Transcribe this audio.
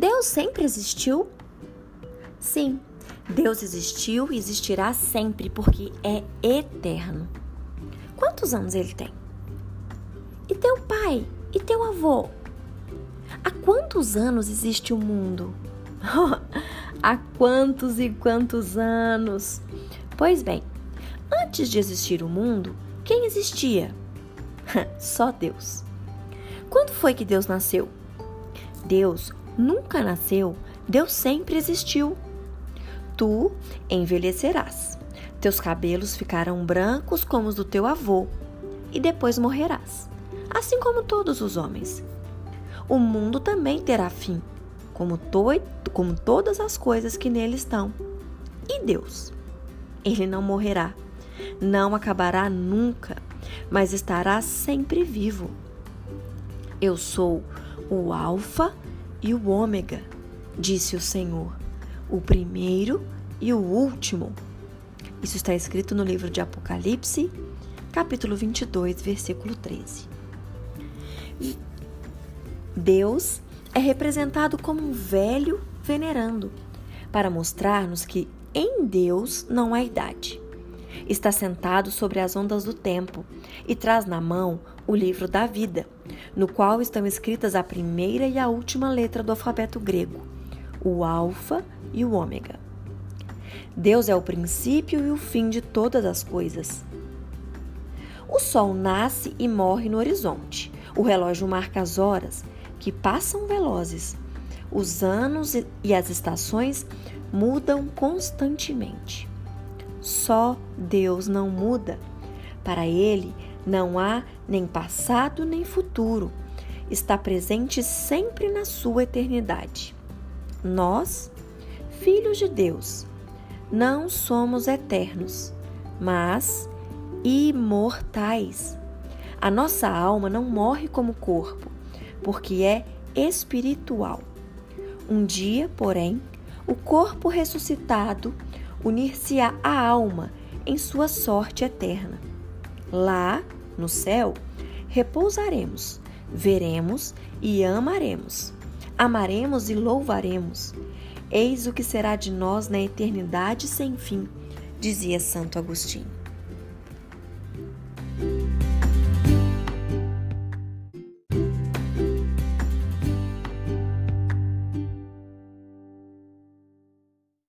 Deus sempre existiu? Sim, Deus existiu e existirá sempre porque é eterno. Quantos anos ele tem? E teu pai? E teu avô? Há quantos anos existe o mundo? Há quantos e quantos anos? Pois bem, antes de existir o mundo, quem existia? Só Deus. Quando foi que Deus nasceu? Deus nunca nasceu, Deus sempre existiu. Tu envelhecerás, teus cabelos ficarão brancos como os do teu avô, e depois morrerás, assim como todos os homens. O mundo também terá fim, como, to como todas as coisas que nele estão. E Deus? Ele não morrerá, não acabará nunca, mas estará sempre vivo. Eu sou o Alfa e o Ômega, disse o Senhor, o primeiro e o último. Isso está escrito no livro de Apocalipse, capítulo 22, versículo 13. Deus é representado como um velho venerando, para mostrar-nos que em Deus não há idade. Está sentado sobre as ondas do tempo e traz na mão o livro da vida, no qual estão escritas a primeira e a última letra do alfabeto grego, o Alfa e o Ômega. Deus é o princípio e o fim de todas as coisas. O sol nasce e morre no horizonte. O relógio marca as horas, que passam velozes. Os anos e as estações mudam constantemente. Só Deus não muda. Para Ele não há nem passado nem futuro. Está presente sempre na sua eternidade. Nós, filhos de Deus, não somos eternos, mas imortais. A nossa alma não morre como corpo, porque é espiritual. Um dia, porém, o corpo ressuscitado unir-se-á à alma em sua sorte eterna. Lá, no céu, repousaremos, veremos e amaremos. Amaremos e louvaremos. Eis o que será de nós na eternidade sem fim, dizia Santo Agostinho.